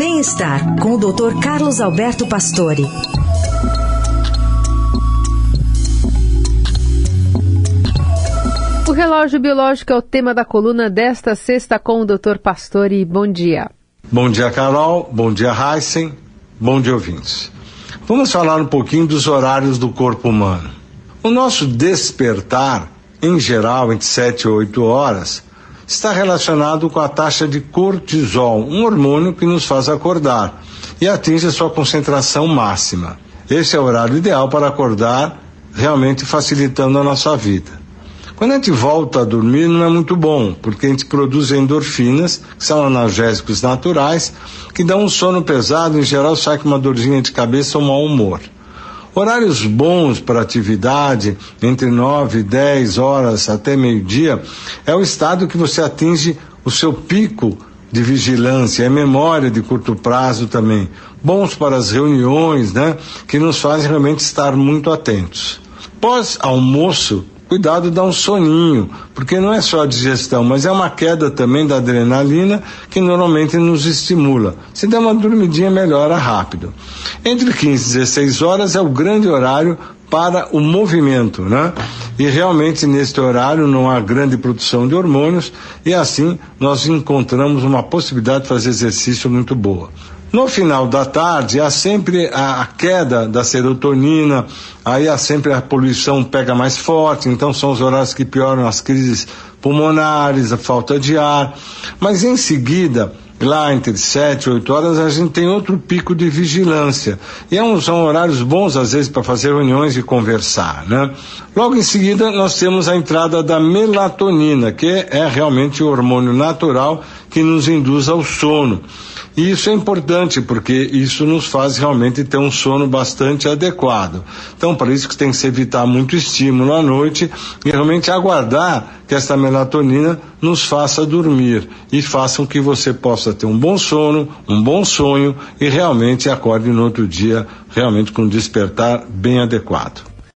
Bem-estar com o Dr. Carlos Alberto Pastore. O relógio biológico é o tema da coluna desta sexta com o Dr. Pastore. Bom dia. Bom dia, Carol. Bom dia, Heisen. Bom dia, ouvintes. Vamos falar um pouquinho dos horários do corpo humano. O nosso despertar, em geral, entre 7 e 8 horas, está relacionado com a taxa de cortisol, um hormônio que nos faz acordar e atinge a sua concentração máxima. Esse é o horário ideal para acordar, realmente facilitando a nossa vida. Quando a gente volta a dormir, não é muito bom, porque a gente produz endorfinas, que são analgésicos naturais, que dão um sono pesado, em geral sai com uma dorzinha de cabeça ou mau humor. Horários bons para atividade, entre 9 e 10 horas até meio-dia, é o estado que você atinge o seu pico de vigilância, é memória de curto prazo também. Bons para as reuniões, né? Que nos fazem realmente estar muito atentos. Pós-almoço, cuidado dá um soninho, porque não é só a digestão, mas é uma queda também da adrenalina que normalmente nos estimula. Se der uma dormidinha, melhora rápido. Entre 15 e 16 horas é o grande horário para o movimento, né? E realmente neste horário não há grande produção de hormônios e assim nós encontramos uma possibilidade de fazer exercício muito boa. No final da tarde há sempre a, a, queda da serotonina, aí há sempre a poluição pega mais forte, então são os horários que pioram as crises pulmonares, a falta de ar. Mas em seguida, lá entre 7 e 8 horas, a gente tem outro pico de vigilância. E é um, são horários bons, às vezes, para fazer reuniões e conversar. Né? Logo em seguida, nós temos a entrada da melatonina, que é realmente o hormônio natural que nos induz ao sono. E isso é importante porque isso nos faz realmente ter um sono bastante adequado. Então, para isso que tem que se evitar muito estímulo à noite e realmente aguardar que essa melatonina nos faça dormir e façam que você possa ter um bom sono, um bom sonho e realmente acorde no outro dia realmente com um despertar bem adequado.